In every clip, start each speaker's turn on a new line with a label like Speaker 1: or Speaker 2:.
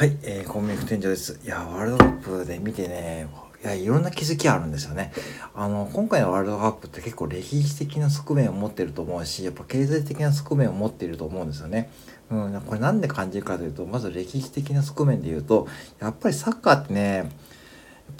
Speaker 1: はい、えー、コンビニ店長です。いや、ワールドカップで見てね、いや、いろんな気づきあるんですよね。あの、今回のワールドカップって結構歴史的な側面を持ってると思うし、やっぱ経済的な側面を持っていると思うんですよね。うん、これなんで感じるかというと、まず歴史的な側面で言うと、やっぱりサッカーってね、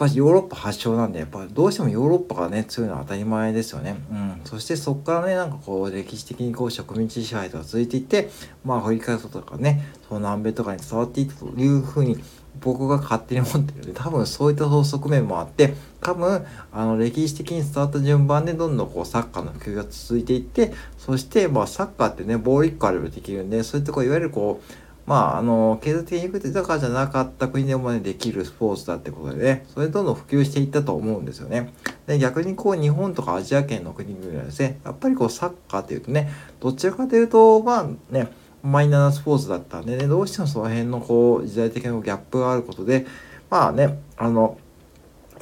Speaker 1: ぱりヨーロッパ発祥なんで、やっぱどうしてもヨーロッパがね、強いのは当たり前ですよね。うん。そしてそこからね、なんかこう、歴史的にこう、植民地支配とか続いていって、まあ、アフリカとかね、その南米とかに伝わっていったというふうに、僕が勝手に思ってるので、多分そういった側面もあって、多分、あの、歴史的に伝わった順番でどんどんこう、サッカーの普及が続いていって、そして、まあ、サッカーってね、ボール1個あればできるんで、そういったこう、いわゆるこう、まあ、あの、経済的に豊かじゃなかった国でもね、できるスポーツだってことでね、それどんどん普及していったと思うんですよね。で、逆にこう、日本とかアジア圏の国々はですね、やっぱりこう、サッカーっていうとね、どちらかというと、まあね、マイナーなスポーツだったんでね、どうしてもその辺のこう、時代的なギャップがあることで、まあね、あの、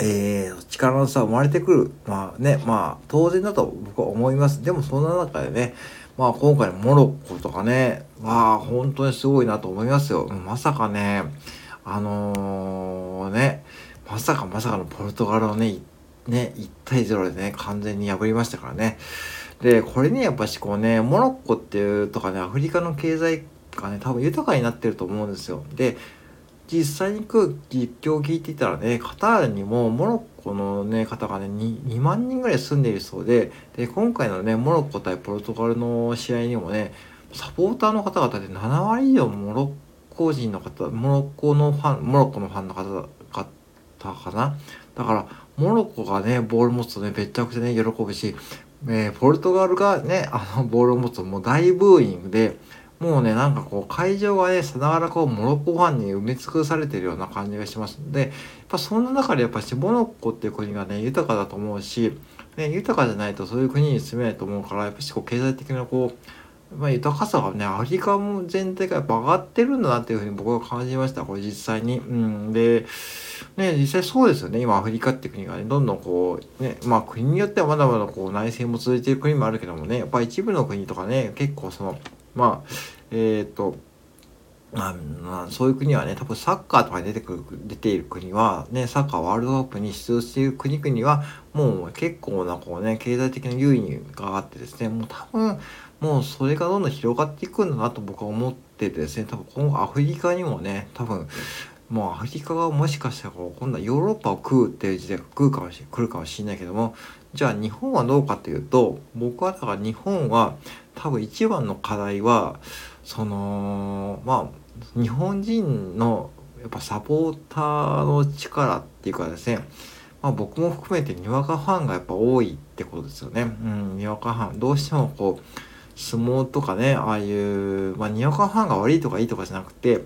Speaker 1: えー、力の差生まれてくる。まあね、まあ当然だと僕は思います。でもそんな中でね、まあ今回モロッコとかね、まあ本当にすごいなと思いますよ。まさかね、あのー、ね、まさかまさかのポルトガルをね、ね、1対0でね、完全に破りましたからね。で、これね、やっぱしこうね、モロッコっていうとかね、アフリカの経済がね、多分豊かになってると思うんですよ。で、実際に来る実況を聞いていたらね、カタールにもモロッコのね、方がね2、2万人ぐらい住んでいるそうで、で、今回のね、モロッコ対ポルトガルの試合にもね、サポーターの方々で7割以上モロッコ人の方、モロッコのファン、モロッコのファンの方方かな。だから、モロッコがね、ボール持つとね、めちゃくちゃね、喜ぶし、えー、ポルトガルがね、あの、ボールを持つともう大ブーイングで、もうね、なんかこう、会場がね、さながらこう、モロッコファンに埋め尽くされてるような感じがしますので、やっぱそんな中でやっぱし、モロッコっていう国がね、豊かだと思うし、ね、豊かじゃないとそういう国に住めないと思うから、やっぱしこう、経済的なこう、まあ、豊かさがね、アフリカも全体がやっぱ上がってるんだなっていうふうに僕は感じました。これ実際に。うん。で、ね、実際そうですよね。今アフリカって国がね、どんどんこう、ね、まあ国によってはまだまだこう内戦も続いてる国もあるけどもね、やっぱ一部の国とかね、結構その、まあ、えっ、ー、と、まあ、まあ、そういう国はね、多分サッカーとかに出てくる、出ている国は、ね、サッカーワールドカップに出場している国々は、もう結構なこうね、経済的な優位があってですね、もう多分、もうそれがどんどん広がっていくんだなと僕は思っててですね、多分今後アフリカにもね、多分、もうアフリカがもしかしたらこう今度はヨーロッパを食うっていう時代が来るかもしれ来るかもしれないけどもじゃあ日本はどうかというと僕はだから日本は多分一番の課題はそのまあ日本人のやっぱサポーターの力っていうかですねまあ僕も含めてにわかファンがやっぱ多いってことですよね。うん、にわかファンどうしてもこう相撲とかねああいうまあにわかファンが悪いとかいいとかじゃなくて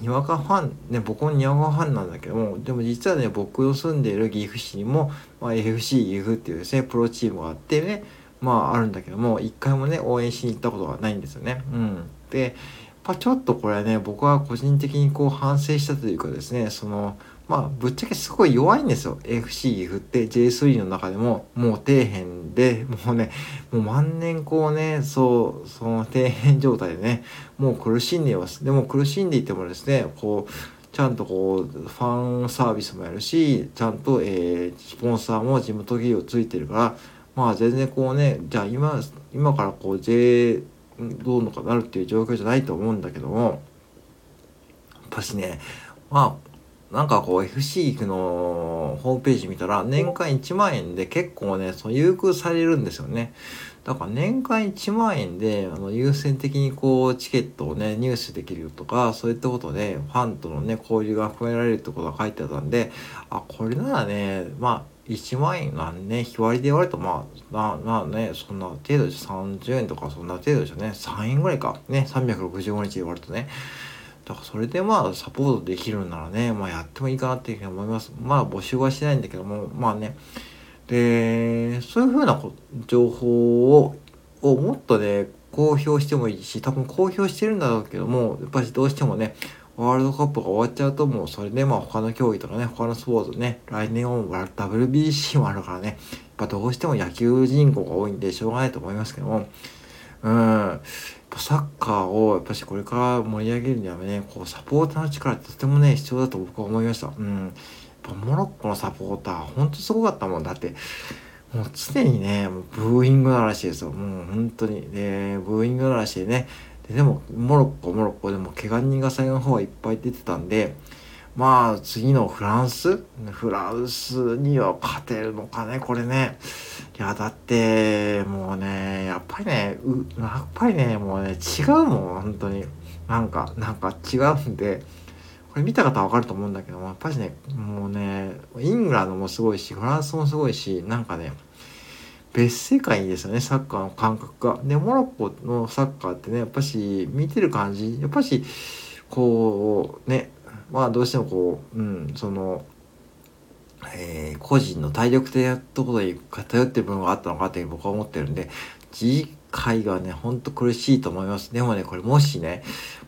Speaker 1: にわかファン、ね、僕もにわかファンなんだけども、でも実はね、僕の住んでいる岐阜市にも、まあ、FC 岐阜っていうですね、プロチームがあってね、まああるんだけども、一回もね、応援しに行ったことがないんですよね。うん。で、やっぱちょっとこれね、僕は個人的にこう反省したというかですね、その、まあ、ぶっちゃけすごい弱いんですよ。FC 岐阜って J3 の中でも、もう底辺で、もうね、もう万年こうね、そう、その底辺状態でね、もう苦しんでいます。でも苦しんでいてもですね、こう、ちゃんとこう、ファンサービスもやるし、ちゃんと、えー、スポンサーも地元企業ついてるから、まあ全然こうね、じゃあ今、今からこう J、どうのかなるっていう状況じゃないと思うんだけども、やっぱしね、まあ、なんかこう FC のホームページ見たら年間1万円で結構ね、その優遇されるんですよね。だから年間1万円であの優先的にこうチケットをね、入手できるとか、そういったことでファンとのね、交流が含められるってことが書いてあったんで、あ、これならね、まあ1万円なんね、日割りで言われるとまあ、まあ、まあね、そんな程度で30円とかそんな程度でしょね。3円ぐらいか。ね、365日で言われるとね。だからそれでまあサポートできるんならね、まあやってもいいかなっていうふうに思います。まあ募集はしてないんだけども、まあね。で、そういうふうな情報ををもっとね、公表してもいいし、多分公表してるんだろうけども、やっぱりどうしてもね、ワールドカップが終わっちゃうともうそれでまあ他の競技とかね、他のスポーツね、来年は WBC もあるからね、やっぱどうしても野球人口が多いんでしょうがないと思いますけども、うん。やっぱサッカーをやっぱしこれから盛り上げるにはねこうサポーターの力ってとてもね必要だと僕は思いました。うん、やっぱモロッコのサポーターほんとすごかったもん。だってもう常にねもうブーイングならしいですよ。もう本当に。でブーイングならしいねででもモロッコモロッコでも怪我人が最後の方はいっぱい出てたんでまあ次のフランス？フランスには勝てるのかねこれね。いやだってもうねやっぱりねうやっぱりねもうね違うもん本当に。なんかなんか違うんで。これ見た方は分かると思うんだけどもやっぱりねもうねイングランドもすごいしフランスもすごいしなんかね別世界ですよねサッカーの感覚が。でモロッコのサッカーってねやっぱし見てる感じやっぱしこうねまあどうしてもこう、うん、その、えー、個人の体力的なところに偏ってる部分があったのかって僕は思ってるんで、次回がね、ほんと苦しいと思います。でもね、これもしね、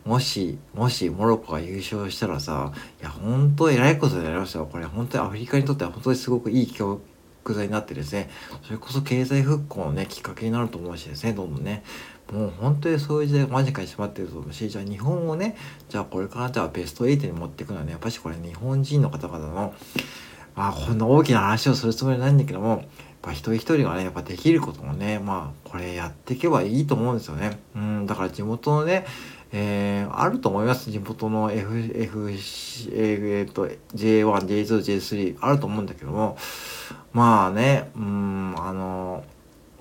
Speaker 1: もし、もしモロッコが優勝したらさ、いや、本当偉いことになりましたよ。これ本当にアフリカにとっては本当にすごくいい教育材になってですね、それこそ経済復興のね、きっかけになると思うしですね、どんどんね。もう本当にそういう時代が間近に迫ってると思うし、じゃあ日本をね、じゃあこれからじゃあベスト8に持っていくのはね、やっぱしこれ日本人の方々の、まあこんな大きな話をするつもりはないんだけども、やっぱ一人一人がね、やっぱできることもね、まあこれやっていけばいいと思うんですよね。うん、だから地元のね、えー、あると思います。地元の F、F、えー、と、J1、J2、J3 あると思うんだけども、まあね、うん、あの、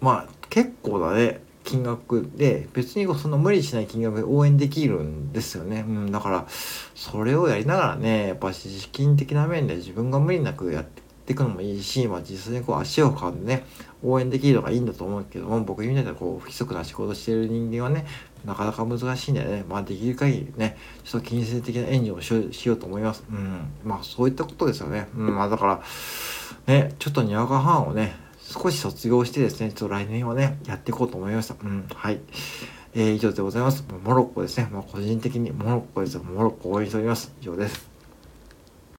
Speaker 1: まあ結構だね、金額で別にそんな無理しない金額で応援できるんですよね、うん、だからそれをやりながらねやっぱ資金的な面で自分が無理なくやっていくのもいいし、まあ、実際にこう足を運んでね応援できるのがいいんだと思うけども僕みたいなこう不規則な仕事してる人間はねなかなか難しいんでね、まあ、できる限りねちょっと金銭的な援助をしようと思います。うん、まあそういったことですよね。うん、まあだからねちょっとにわか半をね少し卒業してですね、ちょっと来年はね、やっていこうと思いました。うん、はい。えー、以上でございます。モロッコですね。まあ、個人的にモロッコです。モロッコ応援しております。以上です。